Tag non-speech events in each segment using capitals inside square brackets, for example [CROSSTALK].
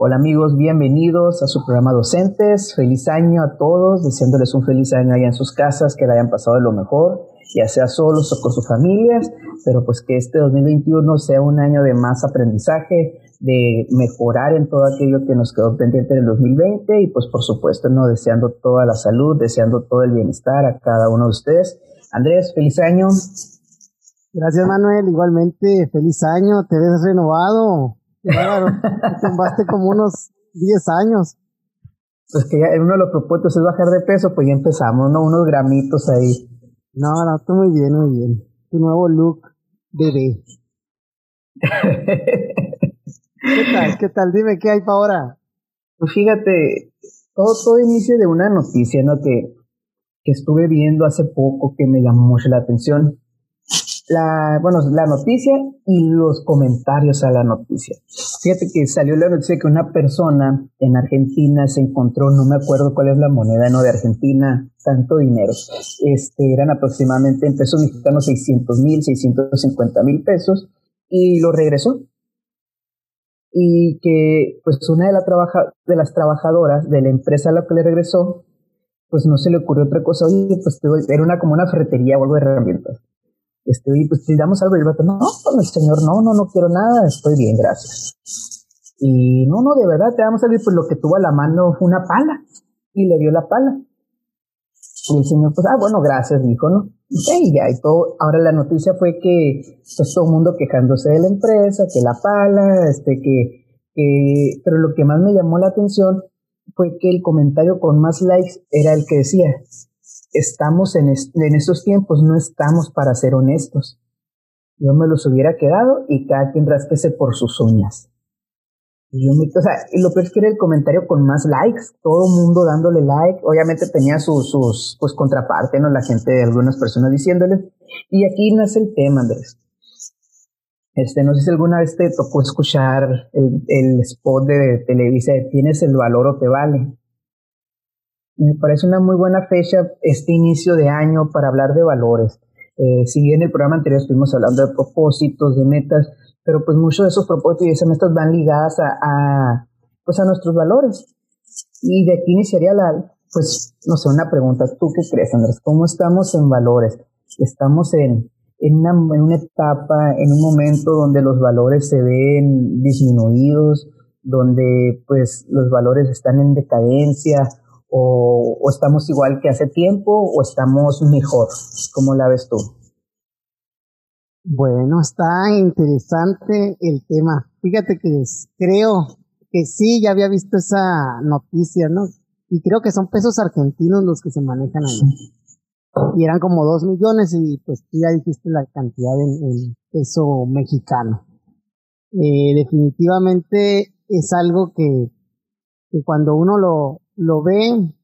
Hola amigos, bienvenidos a su programa Docentes. Feliz año a todos, deseándoles un feliz año allá en sus casas, que la hayan pasado de lo mejor, ya sea solos o con sus familias, pero pues que este 2021 sea un año de más aprendizaje, de mejorar en todo aquello que nos quedó pendiente en el 2020 y pues por supuesto no deseando toda la salud, deseando todo el bienestar a cada uno de ustedes. Andrés, feliz año. Gracias Manuel, igualmente feliz año, te ves renovado. Claro, tumbaste como unos 10 años. Pues que ya uno de los propuestos es bajar de peso, pues ya empezamos, ¿no? Unos gramitos ahí. No, no, está muy bien, muy bien. Tu nuevo look, bebé. ¿Qué tal? ¿Qué tal? Dime, ¿qué hay para ahora? Pues fíjate, todo, todo inicia de una noticia, ¿no? Que, que estuve viendo hace poco que me llamó mucho la atención la, bueno, la noticia y los comentarios a la noticia. Fíjate que salió la noticia que una persona en Argentina se encontró, no me acuerdo cuál es la moneda, no, de Argentina, tanto dinero. Este, eran aproximadamente en pesos mexicanos 600 mil, 650 mil pesos y lo regresó. Y que, pues, una de, las trabajadoras de la empresa a la que le regresó, pues no se le ocurrió otra cosa. Oye, pues era una como una ferretería o algo de herramientas este, pues si damos algo, y el vato, no, con el señor, no, no, no quiero nada, estoy bien, gracias. Y no, no, de verdad, te damos algo, pues lo que tuvo a la mano fue una pala, y le dio la pala. Y el señor, pues, ah, bueno, gracias, dijo, ¿no? Y ya, y todo, ahora la noticia fue que, pues todo el mundo quejándose de la empresa, que la pala, este, que, que, pero lo que más me llamó la atención fue que el comentario con más likes era el que decía, estamos en, en estos tiempos, no estamos para ser honestos. Yo me los hubiera quedado y cada quien rasquese por sus uñas. Y yo me, o sea, lo peor es que era el comentario con más likes, todo mundo dándole like, obviamente tenía sus, sus, pues contraparte, ¿no? La gente, de algunas personas diciéndole. Y aquí nace el tema, Andrés. Este, no sé si alguna vez te tocó escuchar el, el spot de Televisa de tienes el valor o te vale. Me parece una muy buena fecha este inicio de año para hablar de valores. Eh, si bien en el programa anterior estuvimos hablando de propósitos, de metas, pero pues muchos de esos propósitos y esas metas van ligadas a, pues a nuestros valores. Y de aquí iniciaría la, pues, no sé, una pregunta. ¿Tú qué crees, Andrés? ¿Cómo estamos en valores? Estamos en, en, una, en una etapa, en un momento donde los valores se ven disminuidos, donde pues los valores están en decadencia o, estamos igual que hace tiempo o estamos mejor? ¿Cómo la ves tú? Bueno, está interesante el tema. Fíjate que creo que sí, ya había visto esa noticia, ¿no? Y creo que son pesos argentinos los que se manejan ahí. Y eran como dos millones y pues tú ya dijiste la cantidad en, peso mexicano. Eh, definitivamente es algo que, que cuando uno lo, lo ve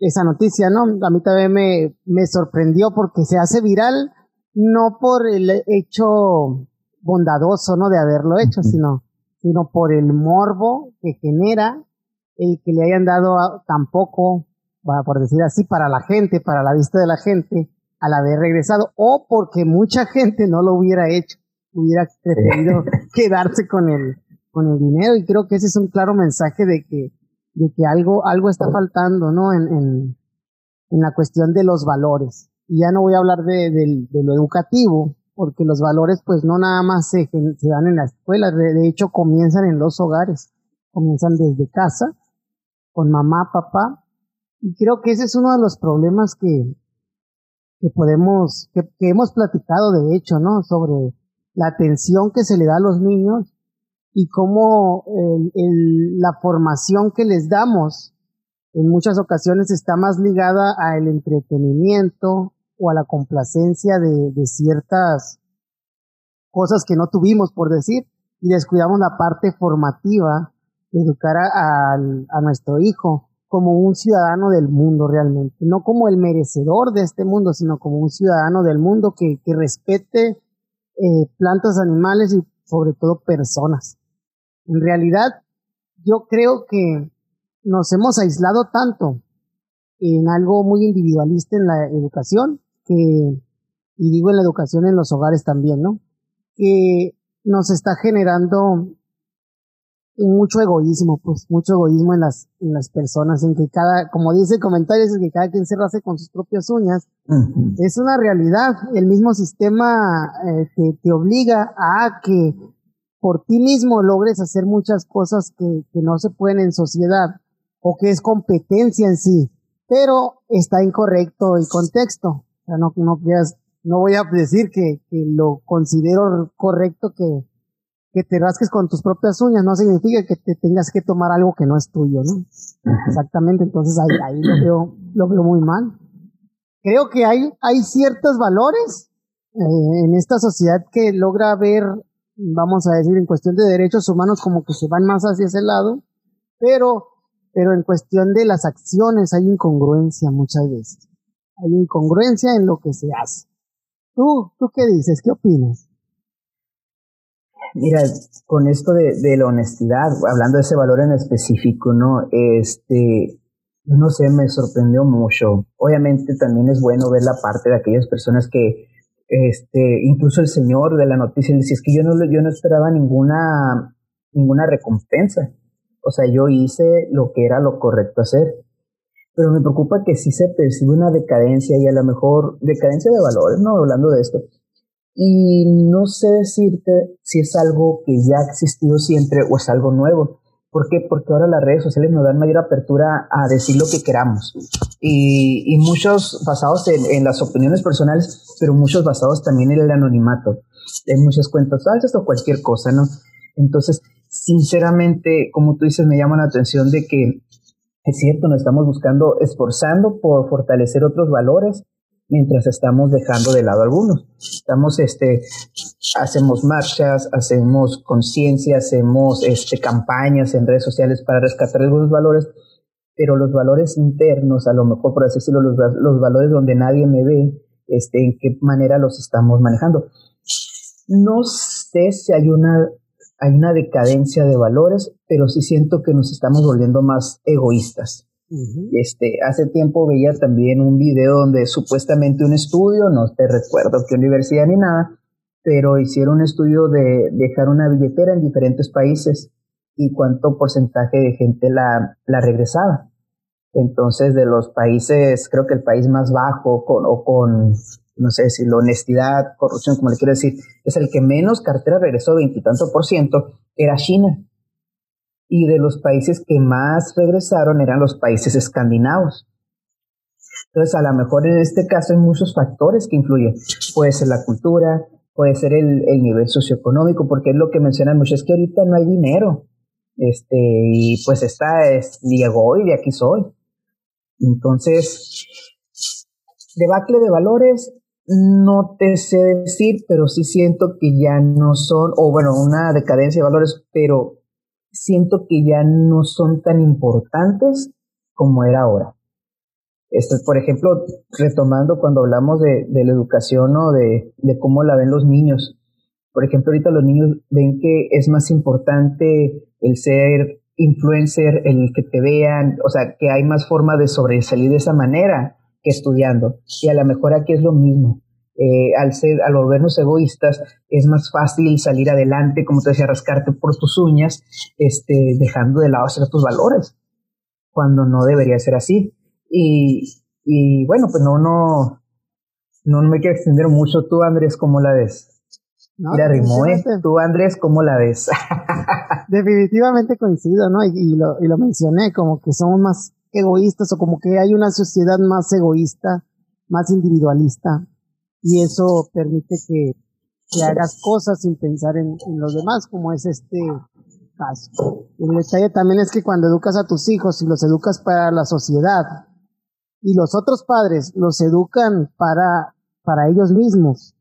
esa noticia, ¿no? A mí también me, me sorprendió porque se hace viral no por el hecho bondadoso, ¿no? De haberlo hecho, sino, sino por el morbo que genera el que le hayan dado tampoco, por decir así, para la gente, para la vista de la gente, al haber regresado, o porque mucha [LAUGHS] gente no lo hubiera hecho, hubiera preferido quedarse con el, con el dinero, y creo que ese es un claro mensaje de que de que algo, algo está faltando, ¿no? En, en, en la cuestión de los valores. Y ya no voy a hablar de, de, lo educativo, porque los valores pues no nada más se, se dan en la escuela, de, hecho comienzan en los hogares, comienzan desde casa, con mamá, papá, y creo que ese es uno de los problemas que, que podemos, que, que hemos platicado de hecho, ¿no? Sobre la atención que se le da a los niños y cómo el, la formación que les damos en muchas ocasiones está más ligada al entretenimiento o a la complacencia de, de ciertas cosas que no tuvimos, por decir, y descuidamos la parte formativa de educar a, a, nuestro hijo como un ciudadano del mundo realmente, no como el merecedor de este mundo, sino como un ciudadano del mundo que, que respete eh, plantas, animales y sobre todo personas. En realidad, yo creo que nos hemos aislado tanto en algo muy individualista en la educación, que, y digo en la educación en los hogares también, ¿no? Que nos está generando mucho egoísmo, pues mucho egoísmo en las, en las personas, en que cada, como dice comentarios, es que cada quien se race con sus propias uñas. Es una realidad. El mismo sistema eh, te, te, obliga a que por ti mismo logres hacer muchas cosas que, que no se pueden en sociedad o que es competencia en sí, pero está incorrecto el contexto. O sea, no, no no voy a decir que, que lo considero correcto que, que te rasques con tus propias uñas no significa que te tengas que tomar algo que no es tuyo, ¿no? Exactamente, entonces ahí, ahí lo, veo, lo veo muy mal. Creo que hay, hay ciertos valores eh, en esta sociedad que logra ver, vamos a decir, en cuestión de derechos humanos como que se van más hacia ese lado, pero, pero en cuestión de las acciones hay incongruencia muchas veces. Hay incongruencia en lo que se hace. ¿Tú, tú qué dices? ¿Qué opinas? Mira, con esto de, de, la honestidad, hablando de ese valor en específico, ¿no? Este, no sé, me sorprendió mucho. Obviamente también es bueno ver la parte de aquellas personas que, este, incluso el señor de la noticia dice, es que yo no, yo no esperaba ninguna, ninguna recompensa. O sea, yo hice lo que era lo correcto hacer. Pero me preocupa que sí se percibe una decadencia y a lo mejor decadencia de valores, ¿no? Hablando de esto y no sé decirte si es algo que ya ha existido siempre o es algo nuevo. ¿Por qué? Porque ahora las redes sociales nos dan mayor apertura a decir lo que queramos. Y, y muchos basados en, en, las opiniones personales, pero muchos basados también en el anonimato. Hay muchas cuentas falsas o cualquier cosa, ¿no? Entonces, sinceramente, como tú dices, me llama la atención de que es cierto, nos estamos buscando, esforzando por fortalecer otros valores, mientras estamos dejando de lado algunos. Estamos, este, hacemos marchas, hacemos conciencia, hacemos este, campañas en redes sociales para rescatar algunos valores, pero los valores internos, a lo mejor por así decirlo, los, los valores donde nadie me ve, este, en qué manera los estamos manejando. No sé si hay una, hay una decadencia de valores, pero sí siento que nos estamos volviendo más egoístas. Este, hace tiempo veía también un video donde supuestamente un estudio, no te recuerdo qué universidad ni nada, pero hicieron un estudio de dejar una billetera en diferentes países y cuánto porcentaje de gente la, la regresaba. Entonces, de los países, creo que el país más bajo con, o con, no sé si la honestidad, corrupción, como le quiero decir, es el que menos cartera regresó, veintitantos por ciento, era China y de los países que más regresaron eran los países escandinavos. Entonces, a lo mejor en este caso hay muchos factores que influyen. Puede ser la cultura, puede ser el, el nivel socioeconómico, porque es lo que mencionan muchos, es que ahorita no hay dinero. Este, y pues está, es, llegó y de aquí soy. Entonces, debacle de valores, no te sé decir, pero sí siento que ya no son, o bueno, una decadencia de valores, pero siento que ya no son tan importantes como era ahora. Esto es, por ejemplo, retomando cuando hablamos de, de la educación o de, de, cómo la ven los niños. Por ejemplo, ahorita los niños ven que es más importante el ser influencer, el que te vean, o sea, que hay más forma de sobresalir de esa manera que estudiando. Y a lo mejor aquí es lo mismo. Eh, al ser, al volvernos egoístas, es más fácil salir adelante, como te decía, rascarte por tus uñas, este, dejando de lado ciertos valores, cuando no debería ser así. Y, y bueno, pues no, no, no me quiero extender mucho. Tú, Andrés, ¿cómo la ves? Mira, rimó, ¿eh? Tú, Andrés, ¿cómo la ves? [LAUGHS] definitivamente coincido, ¿no? Y, y, lo, y lo mencioné, como que somos más egoístas o como que hay una sociedad más egoísta, más individualista, y eso permite que, que hagas cosas sin pensar en, los demás, como es este caso. El detalle también es que cuando educas a tus hijos y los educas para la sociedad y los otros padres los educan para, para ellos mismos,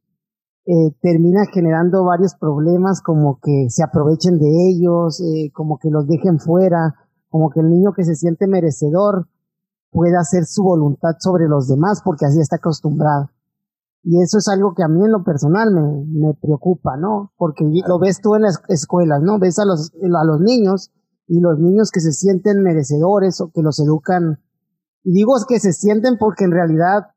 eh, termina generando varios problemas como que se aprovechen de ellos, eh, como que los dejen fuera, como que el niño que se siente merecedor pueda hacer su voluntad sobre los demás porque así está acostumbrado. Y eso es algo que a mí en lo personal me, me preocupa, ¿no? Porque lo ves tú en las escuelas, ¿no? Ves a los, a los niños y los niños que se sienten merecedores o que los educan. Y digo que se sienten porque en realidad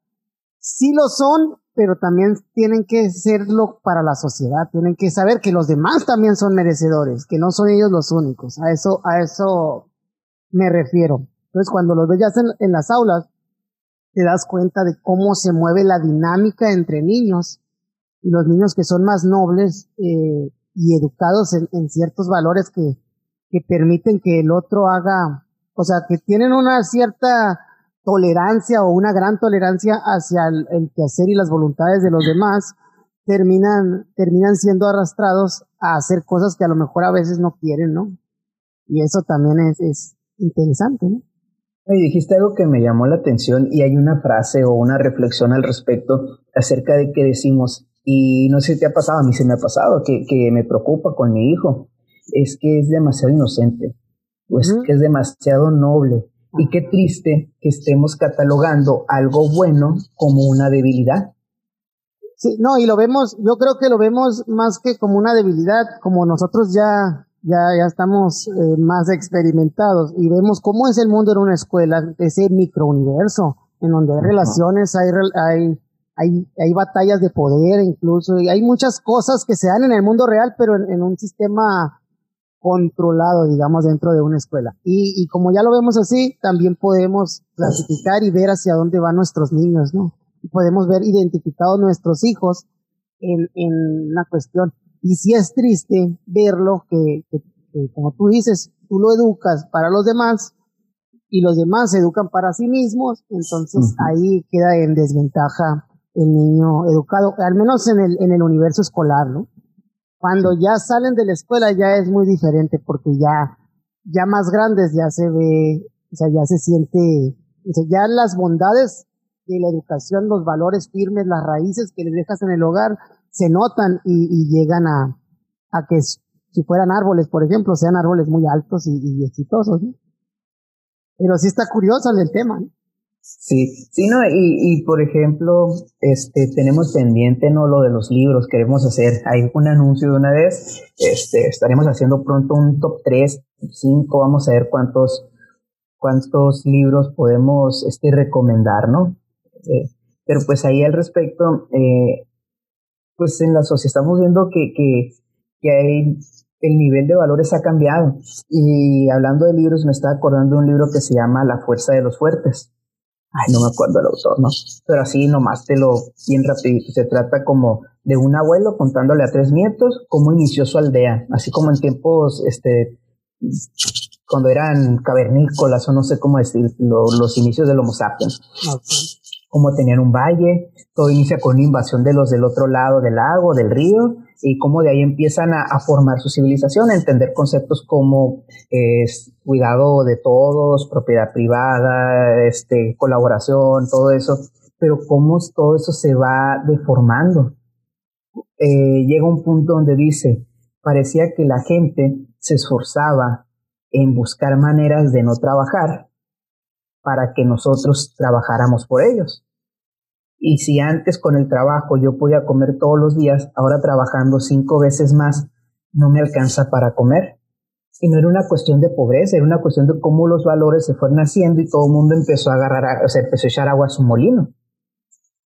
sí lo son, pero también tienen que serlo para la sociedad, tienen que saber que los demás también son merecedores, que no son ellos los únicos. A eso, a eso me refiero. Entonces, cuando los veas en, en las aulas, te das cuenta de cómo se mueve la dinámica entre niños y los niños que son más nobles eh, y educados en, ciertos valores que, que permiten que el otro haga, o sea, que tienen una cierta tolerancia o una gran tolerancia hacia el, quehacer y las voluntades de los demás, terminan, terminan siendo arrastrados a hacer cosas que a lo mejor a veces no quieren, ¿no? Y eso también es, es interesante, ¿no? Y dijiste algo que me llamó la atención y hay una frase o una reflexión al respecto acerca de que decimos, y no sé si te ha pasado, a mí se me ha pasado, que, que me preocupa con mi hijo, es que es demasiado inocente, o es que es demasiado noble, y qué triste que estemos catalogando algo bueno como una debilidad. Sí, no, y lo vemos, yo creo que lo vemos más que como una debilidad, como nosotros ya, ya, ya estamos eh, más experimentados y vemos cómo es el mundo en una escuela, ese microuniverso, en donde hay relaciones, hay, hay, hay, hay batallas de poder incluso, y hay muchas cosas que se dan en el mundo real, pero en un sistema controlado, digamos, dentro de una escuela. Y, y, como ya lo vemos así, también podemos clasificar y ver hacia dónde van nuestros niños, ¿no? Y podemos ver identificados nuestros hijos en, en una cuestión. Y si es triste verlo que, que, como tú dices, tú lo educas para los demás y los demás se educan para sí mismos, entonces ahí queda en desventaja el niño educado, al menos en el, en el universo escolar, ¿no? Cuando ya salen de la escuela ya es muy diferente porque ya, ya más grandes ya se ve, o sea, ya se siente, o sea, ya las bondades de la educación, los valores firmes, las raíces que les dejas en el hogar, se notan y, llegan a, a que si fueran árboles, por ejemplo, sean árboles muy altos y, exitosos. Pero sí está curioso el tema. Sí, sí, no, y, y por ejemplo, este, tenemos pendiente, ¿no? Lo de los libros, queremos hacer, hay un anuncio de una vez, este, estaremos haciendo pronto un top 3, 5, vamos a ver cuántos, cuántos libros podemos, este, recomendar, ¿no? Eh, pero pues ahí al respecto, eh, pues en la sociedad estamos viendo que, que, que hay, el nivel de valores ha cambiado. Y hablando de libros, me estaba acordando de un libro que se llama La fuerza de los fuertes ay, no me acuerdo el autor, ¿no? Pero así nomás te lo bien rapidito. Se trata como de un abuelo contándole a tres nietos cómo inició su aldea, así como en tiempos, este, cuando eran cavernícolas o no sé cómo decir, los inicios del Homo sapiens. Cómo tenían un valle, todo inicia con una invasión de los del otro lado del lago, del río, y cómo de ahí empiezan a, formar su civilización, a entender conceptos como cuidado de todos, propiedad privada, este, colaboración, todo eso, pero cómo todo eso se va deformando. Eh, llega un punto donde dice, parecía que la gente se esforzaba en buscar maneras de no trabajar para que nosotros trabajáramos por ellos. Y si antes con el trabajo yo podía comer todos los días, ahora trabajando cinco veces más, no me alcanza para comer. Y no era una cuestión de pobreza, era una cuestión de cómo los valores se fueron haciendo y todo el mundo empezó a agarrar, o sea, empezó a echar agua a su molino.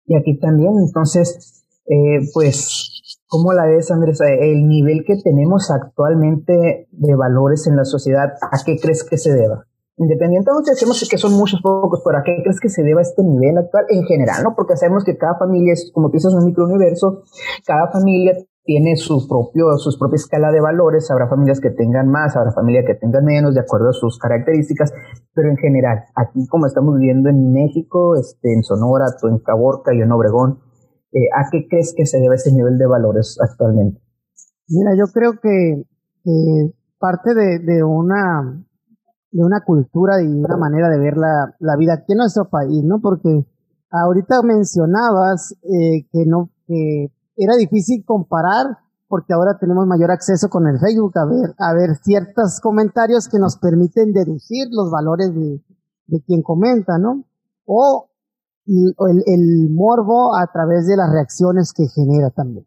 Y aquí también, entonces, eh, pues, ¿cómo la ves, Andrés? El nivel que tenemos actualmente de valores en la sociedad, ¿a qué crees que se deba? Independientemente decimos que son muchos pocos, ¿a qué crees que se deba este nivel actual en general? ¿no? Porque sabemos que cada familia es, como dices, un microuniverso, cada familia tiene su propio, sus propia escala de valores, habrá familias que tengan más, habrá familias que tengan menos, de acuerdo a sus características, pero en general, aquí como estamos viviendo en México, este, en Sonora, tú en Caborca, y en Obregón, eh, ¿a qué crees que se debe ese nivel de valores actualmente? Mira, yo creo que parte de, de una de una cultura y una manera de ver la, la vida aquí en nuestro país, ¿no? Porque ahorita mencionabas eh, que no, que era difícil comparar porque ahora tenemos mayor acceso con el Facebook a ver, a ver ciertos comentarios que nos permiten deducir los valores de, de quien comenta, ¿no? O el, el morbo a través de las reacciones que genera también.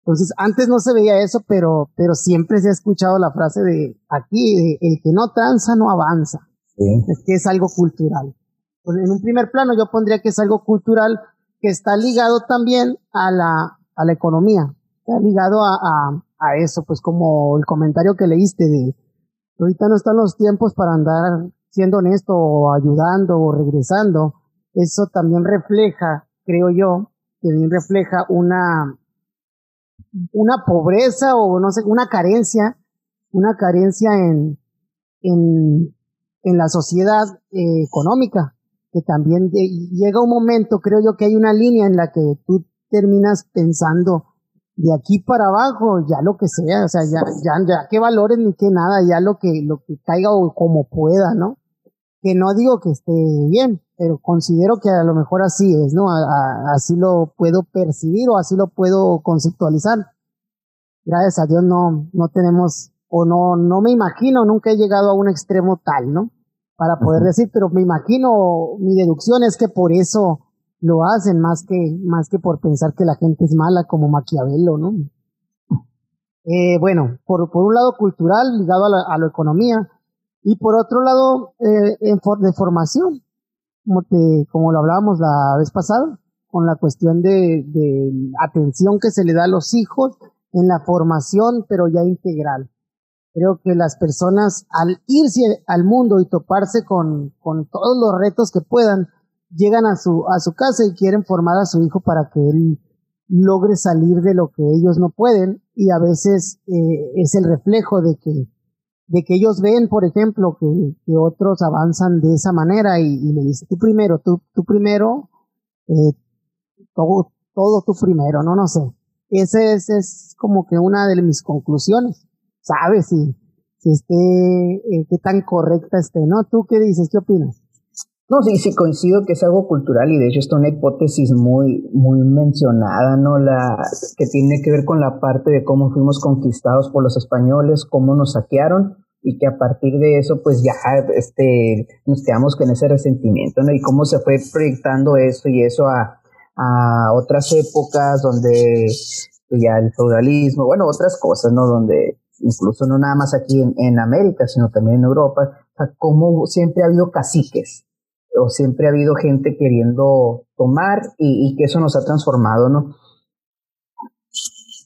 Entonces, antes no se veía eso, pero, pero siempre se ha escuchado la frase de aquí, el que no tranza no avanza. Es que es algo cultural. Pues en un primer plano yo pondría que es algo cultural que está ligado también a la, a la economía, está ligado a, a, a eso, pues como el comentario que leíste de ahorita no están los tiempos para andar siendo honesto o ayudando o regresando, eso también refleja, creo yo, que bien refleja una, una pobreza o no sé, una carencia, una carencia en, en, en la sociedad eh, económica, que también llega un momento, creo yo, que hay una línea en la que tú terminas pensando de aquí para abajo, ya lo que sea, o sea, ya, ya, ya qué valores ni qué nada, ya lo que, lo que caiga o como pueda, ¿no? Que no digo que esté bien, pero considero que a lo mejor así es, ¿no? así lo puedo percibir o así lo puedo conceptualizar. Gracias a Dios no, no tenemos, o no, no me imagino, nunca he llegado a un extremo tal, ¿no? Para poder decir, pero me imagino, mi deducción es que por eso lo hacen más que, más que por pensar que la gente es mala como Maquiavelo, ¿no? Eh, bueno, por, por un lado cultural, ligado a la, a la economía, y por otro lado, eh, de formación, como, te, como lo hablábamos la vez pasada, con la cuestión de, de atención que se le da a los hijos en la formación, pero ya integral. Creo que las personas al irse al mundo y toparse con, con todos los retos que puedan, llegan a su, a su casa y quieren formar a su hijo para que él logre salir de lo que ellos no pueden y a veces eh, es el reflejo de que, de que ellos ven, por ejemplo, que, que otros avanzan de esa manera y, y le dicen, tú primero, tú, tú primero, eh, todo, todo tú primero, no, no sé. Esa es, es como que una de mis conclusiones. ¿Sabes si, si esté, eh, qué tan correcta esté, no? ¿Tú qué dices? ¿Qué opinas? No, sí, sí, coincido que es algo cultural y de hecho es una hipótesis muy, muy mencionada, ¿no? La, que tiene que ver con la parte de cómo fuimos conquistados por los españoles, cómo nos saquearon y que a partir de eso pues ya este, nos quedamos con ese resentimiento, ¿no? Y cómo se fue proyectando eso y eso a, a otras épocas donde pues, ya el feudalismo, bueno, otras cosas, ¿no? Donde incluso no nada más aquí en, en América, sino también en Europa, o sea, cómo siempre ha habido caciques o siempre ha habido gente queriendo tomar y, que eso nos ha transformado, ¿no?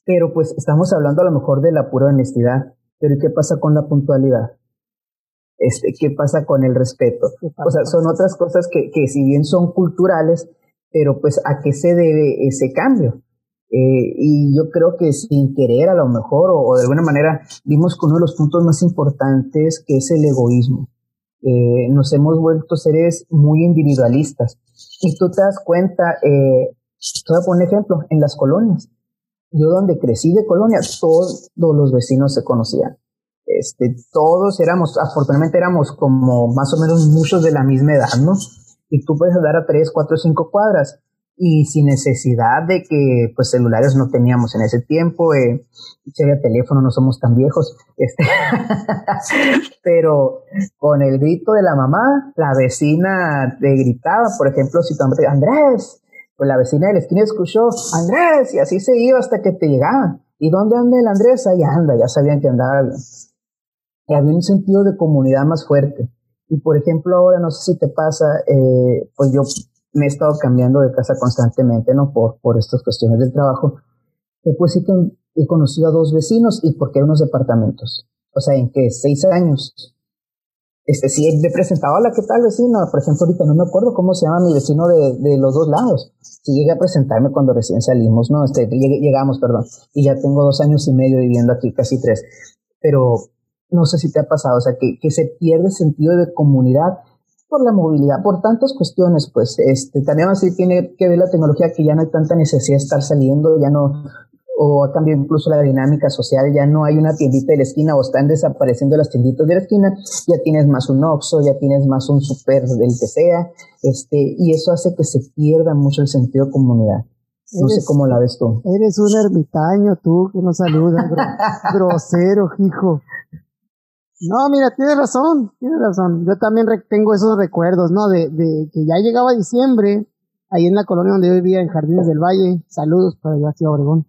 Pero pues estamos hablando a lo mejor de la pura honestidad, pero ¿y qué pasa con la puntualidad? Este, ¿Qué pasa con el respeto? O sea, son otras cosas que, que si bien son culturales, pero pues a qué se debe ese cambio. Eh, y yo creo que sin querer a lo mejor o, o, de alguna manera vimos que uno de los puntos más importantes que es el egoísmo. Eh, nos hemos vuelto seres muy individualistas. Y tú te das cuenta, eh, te voy a poner ejemplo, en las colonias. Yo donde crecí de colonia, todos los vecinos se conocían. Este, todos éramos, afortunadamente éramos como más o menos muchos de la misma edad, ¿no? Y tú puedes andar a tres, cuatro, cinco cuadras y sin necesidad de que pues celulares no teníamos en ese tiempo, eh, teléfono, no somos tan viejos, [LAUGHS] este, pero con el grito de la mamá, la vecina te gritaba, por ejemplo, si tu Andrés, pues la vecina de la esquina escuchó, Andrés, y así se iba hasta que te llegaban. ¿Y dónde anda el Andrés? Ahí anda, ya sabían que andaba bien. Y había un sentido de comunidad más fuerte. Y por ejemplo, ahora no sé si te pasa, eh, pues yo me he estado cambiando de casa constantemente, ¿no? Por, por estas cuestiones del trabajo. Después sí que he conocido a dos vecinos y porque hay unos departamentos. O sea, en que seis años. Este, sí, he presentado, hola, ¿qué tal vecino? Por ejemplo, ahorita no me acuerdo cómo se llama mi vecino de, de los dos lados. Sí llegué a presentarme cuando recién salimos, ¿no? Este, llegamos, perdón. Y ya tengo dos años y medio viviendo aquí, casi tres. Pero no sé si te ha pasado, o sea, que, que se pierde sentido de comunidad por la movilidad, por tantas cuestiones, pues este, también así tiene que ver la tecnología que ya no hay tanta necesidad de estar saliendo, ya no, o ha cambiado incluso la dinámica social, ya no hay una tiendita de la esquina o están desapareciendo las tienditas de la esquina, ya tienes más un Oxxo, ya tienes más un super del que sea, este, y eso hace que se pierda mucho el sentido de comunidad. No sé cómo la ves tú. Eres un ermitaño tú que no saludas, [LAUGHS] grosero, hijo. No, mira, tienes razón, tienes razón. Yo también tengo esos recuerdos, ¿no? De, de que ya llegaba diciembre, ahí en la colonia donde yo vivía, en Jardines del Valle. Saludos para allá, Ciudad Obregón.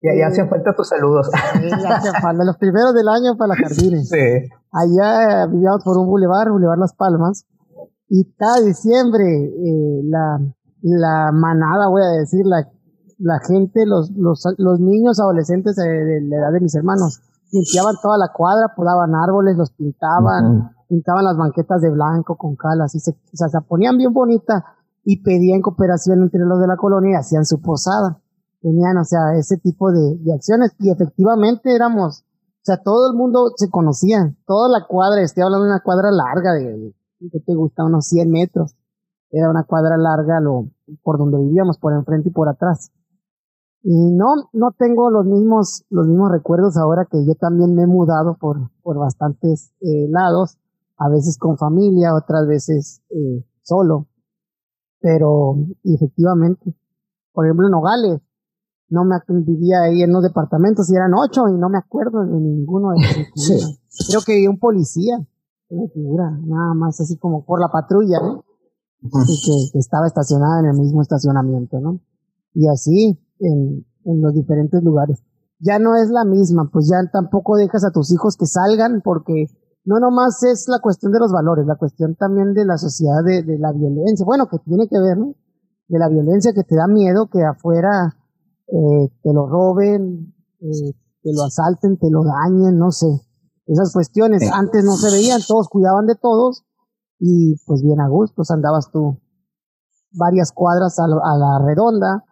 Ya, ya hacen falta tus saludos. Sí, ya hacen falta. Los primeros del año para jardines. Sí. Allá vivíamos por un bulevar, Bulevar Las Palmas. Y cada diciembre, eh, la, la manada, voy a decir, la, la gente, los, los, los niños adolescentes de, la edad de mis hermanos, limpiaban toda la cuadra, podaban árboles, los pintaban, pintaban las banquetas de blanco con calas, y se, o sea, se ponían bien bonitas y pedían cooperación entre los de la colonia y hacían su posada. Tenían, o sea, ese tipo de, de acciones y efectivamente éramos, o sea, todo el mundo se conocía, toda la cuadra, estoy hablando de una cuadra larga de, que te gusta? Unos 100 metros. Era una cuadra larga lo, por donde vivíamos, por enfrente y por atrás. Y no, no tengo los mismos, los mismos recuerdos ahora que yo también me he mudado por, por bastantes eh, lados, a veces con familia, otras veces eh, solo. Pero efectivamente, por ejemplo en Nogales, no me vivía ahí en los departamentos y eran ocho y no me acuerdo de ninguno de ellos. [LAUGHS] Creo que un policía, una figura, nada más así como por la patrulla, ¿no? Y que, estaba estacionada en el mismo estacionamiento, ¿no? Y así en, en los diferentes lugares. Ya no es la misma, pues ya tampoco dejas a tus hijos que salgan porque no nomás es la cuestión de los valores, la cuestión también de la sociedad de, de la violencia, bueno, que tiene que ver, ¿no? De la violencia que te da miedo que afuera eh, te lo roben, eh, te lo asalten, te lo dañen, no sé. Esas cuestiones antes no se veían, todos cuidaban de todos y pues bien a gusto, andabas tú varias cuadras a, la redonda,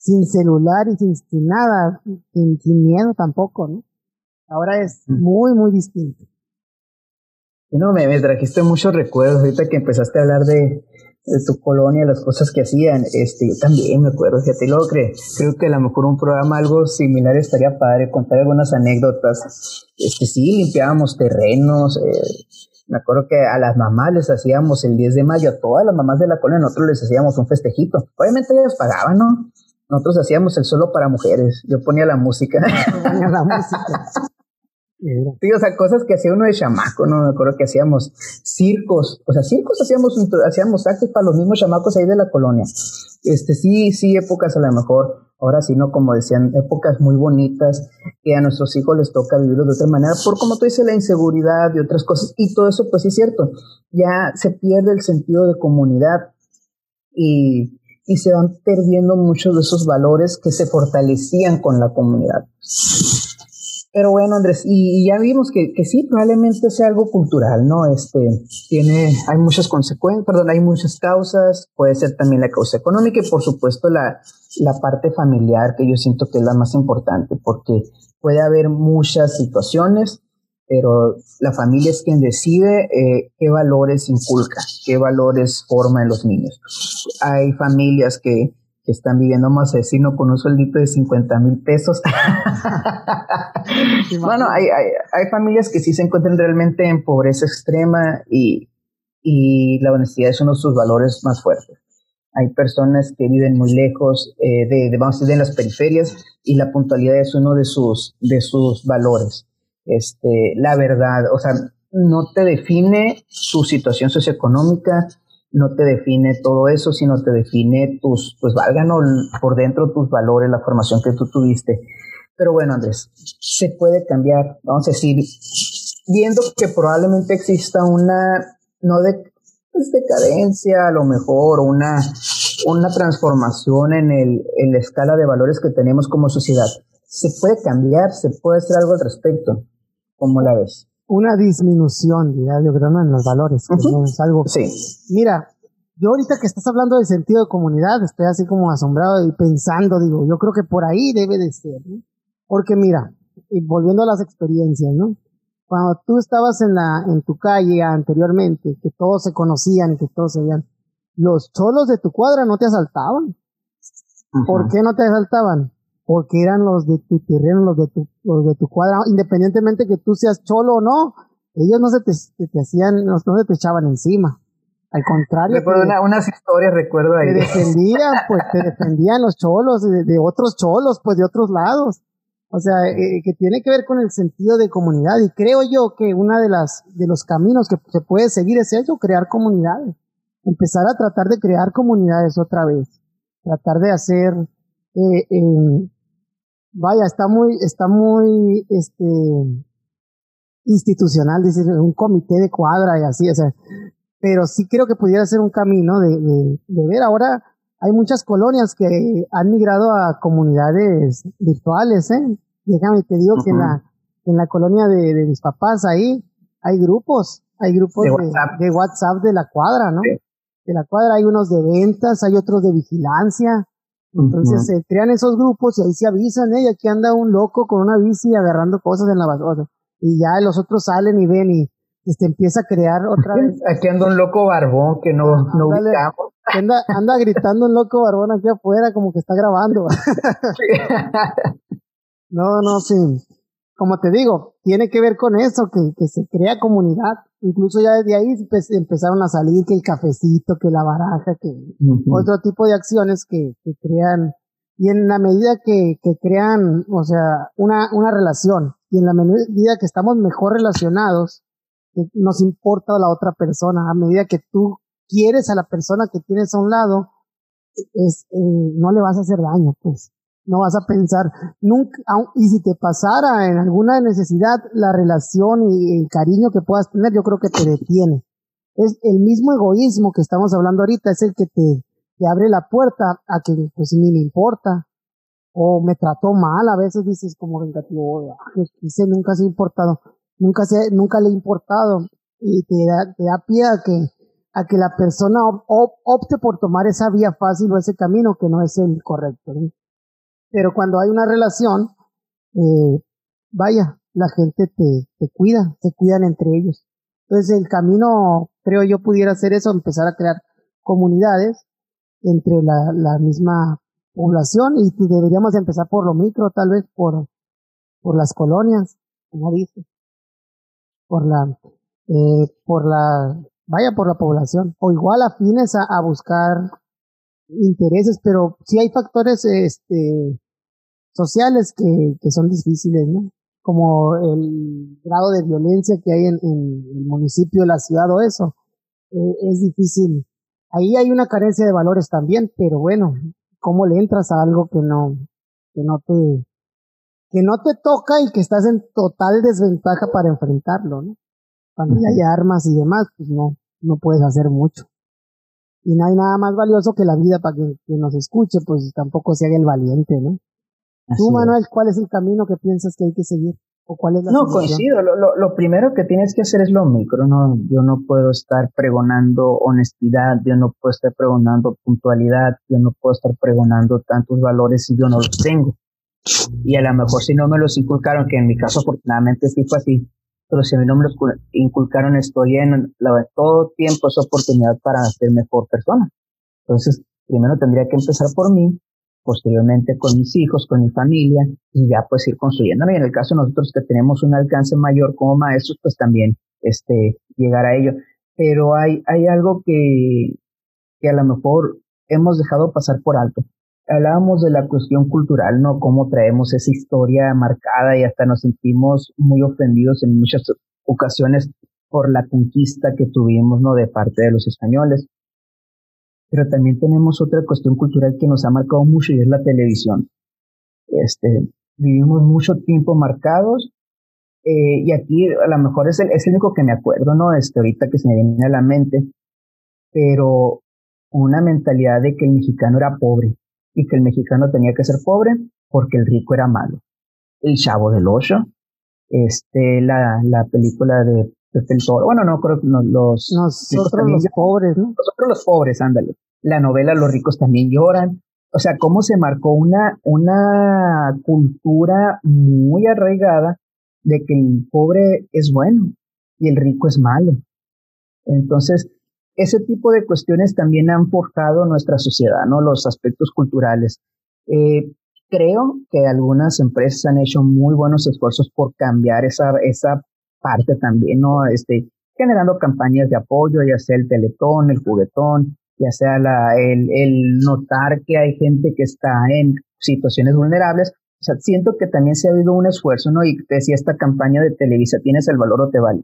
sin celular y sin, nada, sin, sin, miedo tampoco, ¿no? Ahora es muy, muy distinto. Y no, me, me trajiste muchos recuerdos ahorita que empezaste a hablar de, de tu colonia, las cosas que hacían, este, yo también me acuerdo, fíjate, lo creo, creo que a lo mejor un programa algo similar estaría padre, contar algunas anécdotas, este, sí, limpiábamos terrenos, eh, me acuerdo que a las mamás les hacíamos el 10 de mayo, a todas las mamás de la colonia, nosotros les hacíamos un festejito, obviamente ellas pagaban, ¿no? Nosotros hacíamos el solo para mujeres, yo ponía la música. [LAUGHS] Ponía la música. Sí, o sea, cosas que hacía uno de chamaco, ¿no? Me acuerdo que hacíamos circos, o sea, circos hacíamos, hacíamos actos para los mismos chamacos ahí de la colonia. Este, sí, sí, épocas a lo mejor, ahora sí, ¿no? Como decían, épocas muy bonitas que a nuestros hijos les toca vivirlo de otra manera, por como tú dices, la inseguridad y otras cosas, y todo eso, pues sí es cierto, ya se pierde el sentido de comunidad y, y se van perdiendo muchos de esos valores que se fortalecían con la comunidad. Pero bueno, Andrés, y, ya vimos que, que, sí, probablemente sea algo cultural, ¿no? Este, tiene, hay muchas consecuencias, perdón, hay muchas causas, puede ser también la causa económica y por supuesto la, la parte familiar, que yo siento que es la más importante, porque puede haber muchas situaciones, pero la familia es quien decide eh, qué valores inculca, qué valores forma en los niños. Hay familias que están viviendo, vamos a decir, no con un sueldito de 50 mil pesos. [LAUGHS] bueno, hay, hay, hay, familias que sí se encuentran realmente en pobreza extrema y, y la honestidad es uno de sus valores más fuertes. Hay personas que viven muy lejos eh, de, de, vamos a decir, de las periferias y la puntualidad es uno de sus, de sus valores. Este, la verdad, o sea, no te define su situación socioeconómica, no te define todo eso, sino te define tus, pues valgan por dentro tus valores, la formación que tú tuviste. Pero bueno, Andrés, se puede cambiar, vamos a decir, viendo que probablemente exista una, no pues, decadencia a lo mejor, una, una transformación en, el, en la escala de valores que tenemos como sociedad. Se puede cambiar, se puede hacer algo al respecto. ¿Cómo la ves? una disminución, diría yo creo, en los valores. es algo. Sí. Mira, yo ahorita que estás hablando de sentido de comunidad, estoy así como asombrado y pensando, digo, yo creo que por ahí debe de ser, ¿no? Porque mira, y volviendo a las experiencias, ¿no? Cuando tú estabas en la, en tu calle anteriormente, que todos se conocían, que todos se veían, los cholos de tu cuadra no te asaltaban. ¿Por qué no te asaltaban? Porque eran los de tu terreno, los de tu, los de tu cuadra, independientemente que tú seas cholo o no, ellos no se te, te, hacían, no, se te echaban encima. Al contrario. Recuerdo una, unas historias, recuerdo ahí. Te defendían, pues te defendían los cholos, de, otros cholos, pues de otros lados. O sea, eh, que tiene que ver con el sentido de comunidad. Y creo yo que una de las, de los caminos que se puede seguir es eso, crear comunidades. Empezar a tratar de crear comunidades otra vez. Tratar de hacer, eh, vaya, está muy, está muy, este, institucional, decir, un comité de cuadra y así, o sea, pero sí creo que pudiera ser un camino de, de, ver ahora, hay muchas colonias que han migrado a comunidades virtuales, ¿eh? Déjame te digo que en la, en la colonia de, mis papás ahí hay grupos, hay grupos de WhatsApp de, la cuadra, ¿no? De la cuadra hay unos de ventas, hay otros de vigilancia. Entonces se crean esos grupos y ahí se avisan, ¿eh? aquí anda un loco con una bici agarrando cosas en la basura. Y ya los otros salen y ven y este, empieza a crear otra vez. [LAUGHS] Aquí anda un loco barbón que no, no ubicamos. Anda, anda gritando un loco barbón aquí afuera como que está grabando. [LAUGHS] no, no, sí. Como te digo, tiene que ver con eso, que, que se crea comunidad. Incluso ya desde ahí pues, empezaron a salir que el cafecito, que la baraja, que otro tipo de acciones que, que, crean. Y en la medida que, que crean, o sea, una, una relación, y en la medida que estamos mejor relacionados, nos importa la otra persona. A medida que tú quieres a la persona que tienes a un lado, es, eh, no le vas a hacer daño, pues. No vas a pensar, nunca, y si te pasara en alguna necesidad, la relación y el cariño que puedas tener, yo creo que te detiene. Es el mismo egoísmo que estamos hablando ahorita, es el que te, te abre la puerta a que, pues, ni me importa, o me trató mal, a veces dices como vengativo, dice nunca se ha importado nunca, se, nunca le ha importado y te da, te da pie a que, a que la persona opte por tomar esa vía fácil o ese camino que no es el correcto. Pero cuando hay una relación, eh, vaya, la gente te, te cuida, se cuidan entre ellos. Entonces el camino, creo yo, pudiera ser eso, empezar a crear comunidades entre la, la misma población y deberíamos empezar por lo micro, tal vez por, por las colonias, como dice por la, eh, por la, vaya por la población, o igual afines a, a buscar intereses, pero sí hay factores este, sociales que, que son difíciles, ¿no? Como el grado de violencia que hay en, en el municipio, la ciudad o eso, eh, es difícil. Ahí hay una carencia de valores también, pero bueno, ¿cómo le entras a algo que no, que no te, que no te toca y que estás en total desventaja para enfrentarlo, ¿no? Cuando ya hay armas y demás, pues no, no puedes hacer mucho. Y no hay nada más valioso que la vida para que, nos escuche, pues tampoco se haga el valiente, ¿no? Tú, Manuel, ¿cuál es el camino que piensas que hay que seguir? ¿O cuál es la no, coincido. Lo, lo, lo, primero que tienes que hacer es lo micro, ¿no? Yo no puedo estar pregonando honestidad, yo no puedo estar pregonando puntualidad, yo no puedo estar pregonando tantos valores si yo no los tengo. Y a lo mejor si no me los inculcaron, que en mi caso afortunadamente sí fue así, pero si a mí no me los inculcaron, estoy en la, todo tiempo esa oportunidad para ser mejor persona. Entonces, primero tendría que empezar por mí, posteriormente con mis hijos, con mi familia, y ya pues ir construyéndome. Y en el caso de nosotros que tenemos un alcance mayor como maestros, pues también este, llegar a ello. Pero hay, hay algo que, que a lo mejor hemos dejado pasar por alto hablábamos de la cuestión cultural, ¿no? Cómo traemos esa historia marcada y hasta nos sentimos muy ofendidos en muchas ocasiones por la conquista que tuvimos, ¿no? De parte de los españoles. Pero también tenemos otra cuestión cultural que nos ha marcado mucho y es la televisión. Este, vivimos mucho tiempo marcados eh, y aquí a lo mejor es el, es el único que me acuerdo, ¿no? Este, ahorita que se me viene a la mente, pero una mentalidad de que el mexicano era pobre y que el mexicano tenía que ser pobre porque el rico era malo. El Chavo del Ocho, este, la, la película de Pepe el Toro, bueno, no creo que los, nosotros los pobres, ¿no? Nosotros los pobres, ándale. La novela Los ricos también lloran. O sea, cómo se marcó una, una cultura muy arraigada de que el pobre es bueno y el rico es malo. Entonces, ese tipo de cuestiones también han forjado nuestra sociedad, ¿no? Los aspectos culturales. Eh, creo que algunas empresas han hecho muy buenos esfuerzos por cambiar esa, esa parte también, ¿no? Este, generando campañas de apoyo, ya sea el teletón, el juguetón, ya sea la, el, el notar que hay gente que está en situaciones vulnerables. O sea, siento que también se ha habido un esfuerzo, ¿no? Y te decía esta campaña de Televisa, ¿tienes el valor o te vale?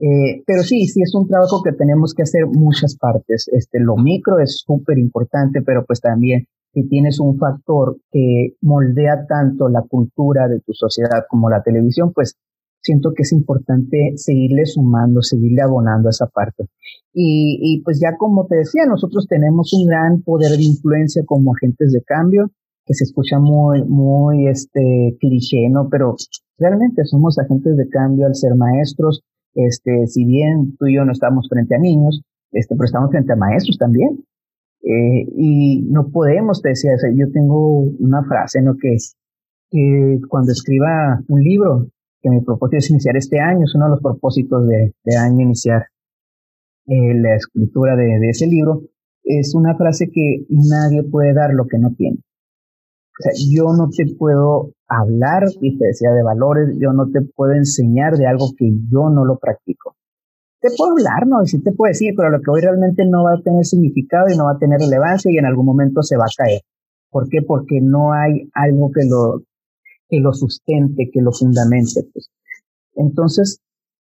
Eh, pero sí, sí es un trabajo que tenemos que hacer muchas partes. Este, lo micro es súper importante, pero pues también si tienes un factor que moldea tanto la cultura de tu sociedad como la televisión, pues siento que es importante seguirle sumando, seguirle abonando a esa parte. Y, y, pues ya como te decía, nosotros tenemos un gran poder de influencia como agentes de cambio, que se escucha muy, muy este cliché, ¿no? Pero realmente somos agentes de cambio al ser maestros. Este, si bien tú y yo no estamos frente a niños, este, pero estamos frente a maestros también. Eh, y no podemos, te decía, yo tengo una frase, ¿no? Que es que cuando escriba un libro, que mi propósito es iniciar este año, es uno de los propósitos de, de año iniciar eh, la escritura de, de, ese libro, es una frase que nadie puede dar lo que no tiene. O sea, yo no te puedo hablar, y te decía, de valores, yo no te puedo enseñar de algo que yo no lo practico. Te puedo hablar, ¿no? Y sí te puedo decir, pero lo que hoy realmente no va a tener significado y no va a tener relevancia y en algún momento se va a caer. ¿Por qué? Porque no hay algo que lo, que lo sustente, que lo fundamente. Pues. Entonces,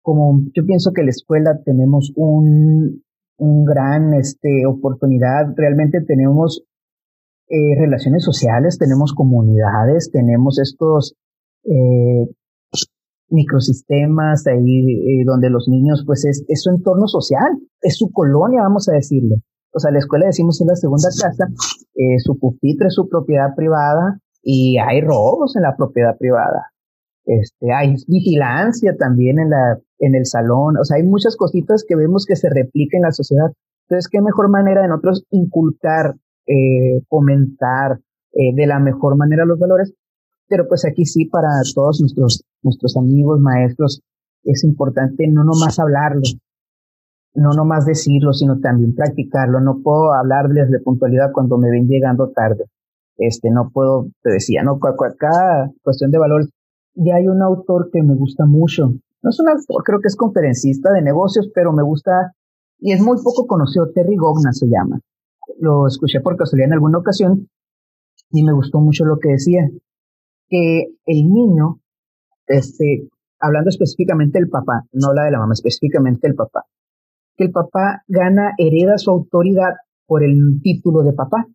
como yo pienso que la escuela tenemos un, un gran este, oportunidad, realmente tenemos eh, relaciones sociales, tenemos comunidades, tenemos estos eh, microsistemas ahí eh, donde los niños, pues es, es, su entorno social, es su colonia, vamos a decirle. O sea, la escuela decimos es la segunda casa, eh, su pupitre es su propiedad privada, y hay robos en la propiedad privada. Este, hay vigilancia también en la, en el salón. O sea, hay muchas cositas que vemos que se replican en la sociedad. Entonces, qué mejor manera de nosotros inculcar, eh, comentar eh, de la mejor manera los valores. Pero pues aquí sí, para todos nuestros, nuestros amigos, maestros, es importante no nomás hablarlo, no nomás decirlo, sino también practicarlo. No puedo hablarles de puntualidad cuando me ven llegando tarde este, no puedo, te decía, ¿no? Cada cuestión de valor, ya hay un autor que me gusta mucho. No es un autor, creo que es conferencista de negocios, pero me gusta y es muy poco conocido. Terry Gogna se llama. Lo escuché por casualidad en alguna ocasión y me gustó mucho lo que decía. Que el niño, este, hablando específicamente del papá, no la de la mamá, específicamente el papá, que el papá gana, hereda su autoridad por el título de papá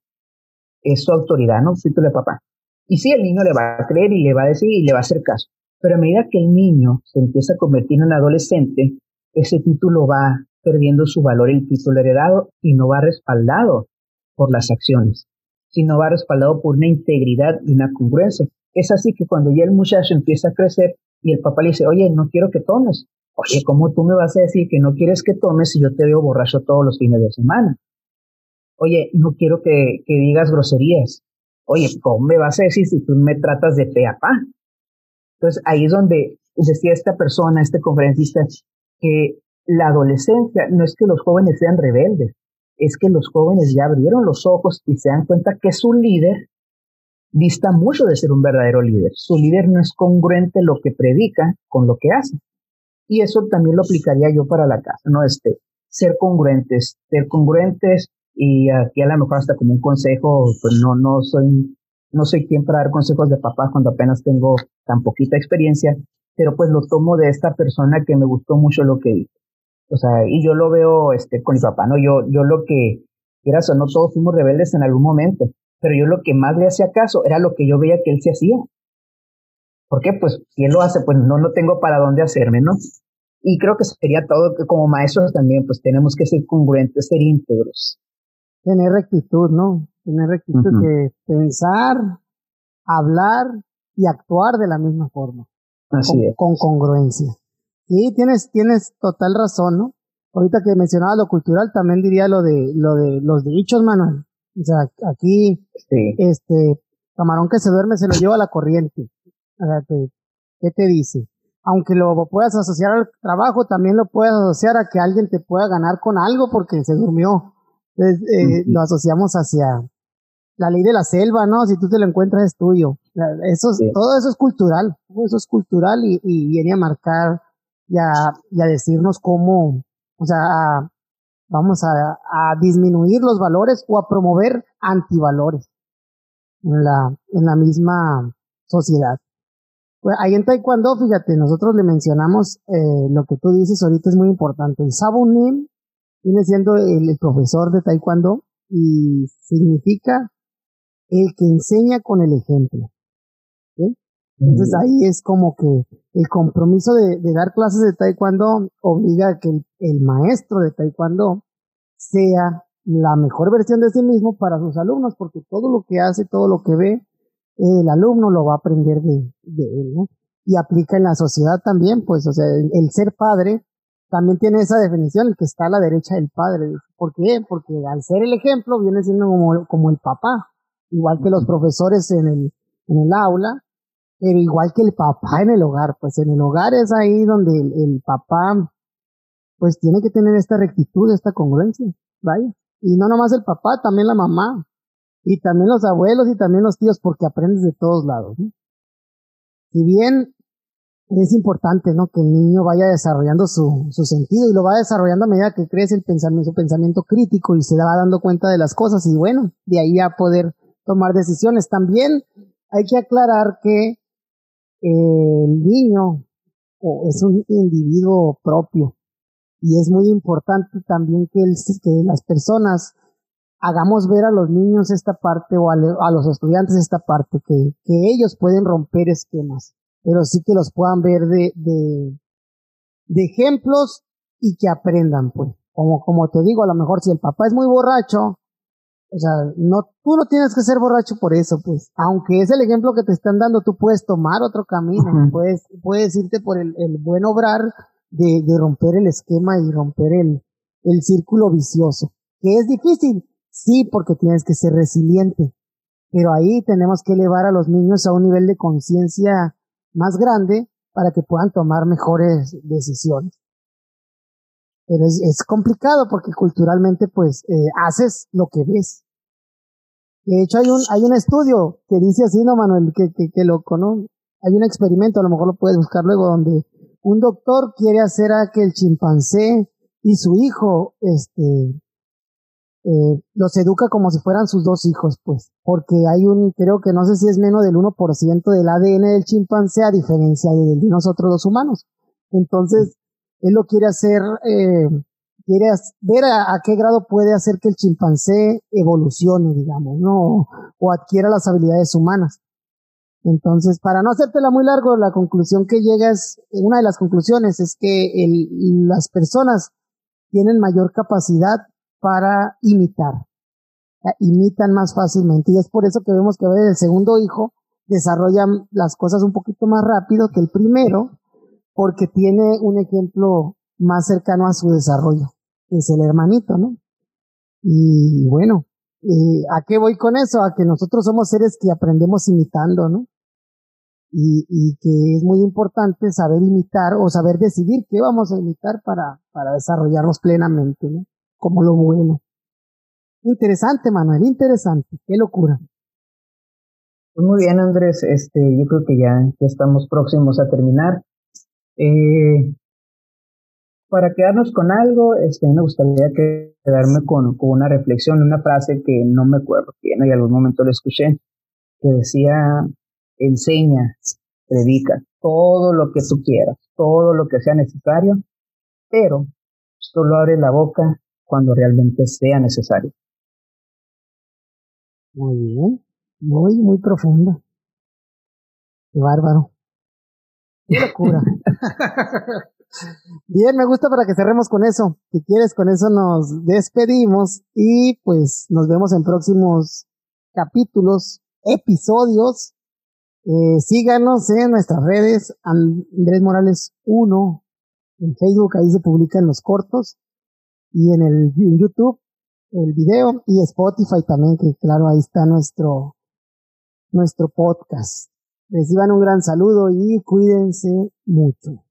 es su autoridad, ¿no? Título de papá. Y sí, el niño le va a creer y le va a decir y le va a hacer caso. Pero a medida que el niño se empieza a convertir en un adolescente, ese título va perdiendo su valor, el título heredado, y no va respaldado por las acciones, sino va respaldado por una integridad y una congruencia. Es así que cuando ya el muchacho empieza a crecer y el papá le dice, oye, no quiero que tomes. Oye, ¿cómo tú me vas a decir que no quieres que tomes si yo te veo borracho todos los fines de semana? Oye, no quiero que, digas groserías. Oye, ¿cómo me vas a decir si tú me tratas de pe a pa? Entonces ahí es donde decía esta persona, este conferencista, que la adolescencia no es que los jóvenes sean rebeldes, es que los jóvenes ya abrieron los ojos y se dan cuenta que su líder dista mucho de ser un verdadero líder. Su líder no es congruente lo que predica con lo que hace. Y eso también lo aplicaría yo para la casa, ¿no? Este, ser congruentes, ser congruentes y aquí a lo mejor hasta como un consejo, pues no, no soy, no soy quien para dar consejos de papá cuando apenas tengo tan poquita experiencia, pero pues lo tomo de esta persona que me gustó mucho lo que dijo. O sea, y yo lo veo este, con mi papá, ¿no? Yo, yo lo que, quieras o no, todos fuimos rebeldes en algún momento, pero yo lo que más le hacía caso era lo que yo veía que él se hacía. ¿Por qué? Pues si él lo hace, pues no, no tengo para dónde hacerme, ¿no? Y creo que sería todo, como maestros también, pues tenemos que ser congruentes, ser íntegros tener rectitud, ¿no? Tener rectitud que pensar, hablar y actuar de la misma forma. Así con, es. Con congruencia. Sí, tienes, tienes total razón, ¿no? Ahorita que mencionaba lo cultural, también diría lo de, lo de los dichos, Manuel. O sea, aquí, este, camarón que se duerme se lo lleva a la corriente. ¿qué te dice? Aunque lo puedas asociar al trabajo, también lo puedes asociar a que alguien te pueda ganar con algo porque se durmió. Entonces, eh, lo asociamos hacia la ley de la selva, ¿no? Si tú te lo encuentras es tuyo. Eso, Todo eso es cultural, todo eso es cultural y, viene a marcar y a, decirnos cómo, o sea, vamos a, disminuir los valores o a promover antivalores en la, en la misma sociedad. Pues ahí en Taekwondo, fíjate, nosotros le mencionamos eh, lo que tú dices ahorita es muy importante. El Sabunim viene siendo el, profesor de taekwondo y significa el que enseña con el ejemplo. Entonces ahí es como que el compromiso de, dar clases de taekwondo obliga a que el, maestro de taekwondo sea la mejor versión de sí mismo para sus alumnos, porque todo lo que hace, todo lo que ve, el alumno lo va a aprender de, él, ¿no? Y aplica en la sociedad también, pues, o sea, el, ser padre también tiene esa definición, el que está a la derecha del padre. ¿Por qué? Porque al ser el ejemplo viene siendo como, como el papá, igual que los profesores en el, en el aula, pero igual que el papá en el hogar, pues en el hogar es ahí donde el, papá pues tiene que tener esta rectitud, esta congruencia, vaya. Y no nomás el papá, también la mamá, y también los abuelos y también los tíos, porque aprendes de todos lados. Si bien es importante, ¿no? Que el niño vaya desarrollando su, su sentido y lo va desarrollando a medida que crece el pensamiento, su pensamiento crítico y se va dando cuenta de las cosas y bueno, de ahí a poder tomar decisiones. También hay que aclarar que el niño es un individuo propio y es muy importante también que, que las personas hagamos ver a los niños esta parte o a, los estudiantes esta parte, que, que, ellos pueden romper esquemas, pero sí que los puedan ver de, de, de ejemplos y que aprendan, pues. Como, como te digo, a lo mejor si el papá es muy borracho, o sea, no, tú no tienes que ser borracho por eso, pues. Aunque es el ejemplo que te están dando, tú puedes tomar otro camino, puedes, puedes irte por el, el buen obrar de, de, romper el esquema y romper el, el círculo vicioso. Que es difícil, sí, porque tienes que ser resiliente. Pero ahí tenemos que elevar a los niños a un nivel de conciencia más grande para que puedan tomar mejores decisiones. Pero es, es complicado porque culturalmente pues eh, haces lo que ves. De hecho hay un, hay un estudio que dice así, ¿no, Manuel? Que, que, que loco, ¿no? Hay un experimento, a lo mejor lo puedes buscar luego, donde un doctor quiere hacer a que el chimpancé y su hijo, este, eh, los educa como si fueran sus dos hijos, pues, porque hay un, creo que no sé si es menos del 1% del ADN del chimpancé a diferencia de nosotros los humanos. Entonces, él lo quiere hacer, eh, quiere ver a, qué grado puede hacer que el chimpancé evolucione, digamos, ¿no? O, adquiera las habilidades humanas. Entonces, para no hacértela muy largo, la conclusión que llega es, una de las conclusiones es que las personas tienen mayor capacidad para imitar, imitan más fácilmente y es por eso que vemos que el segundo hijo desarrolla las cosas un poquito más rápido que el primero porque tiene un ejemplo más cercano a su desarrollo, que es el hermanito, ¿no? Y bueno, eh, ¿a qué voy con eso? A que nosotros somos seres que aprendemos imitando, ¿no? Y, que es muy importante saber imitar o saber decidir qué vamos a imitar para, para desarrollarnos plenamente, ¿no? Como lo bueno. Interesante, Manuel, interesante. Qué locura. Pues muy bien, Andrés. Este, yo creo que ya, ya estamos próximos a terminar. Eh, para quedarnos con algo, este, me gustaría quedarme con, una reflexión, una frase que no me acuerdo bien, y algún momento la escuché, que decía, enseña, predica todo lo que tú quieras, todo lo que sea necesario, pero solo abre la boca cuando realmente sea necesario. Muy bien, muy, muy profunda. Qué bárbaro. Qué locura. [LAUGHS] Bien, me gusta para que cerremos con eso. Si quieres, con eso nos despedimos y pues nos vemos en próximos capítulos, episodios. Eh, síganos en nuestras redes, Andrés Morales 1, en Facebook, ahí se publican los cortos, y en el YouTube, el video, y Spotify también, que claro, ahí está nuestro, nuestro podcast. Reciban un gran saludo y cuídense mucho.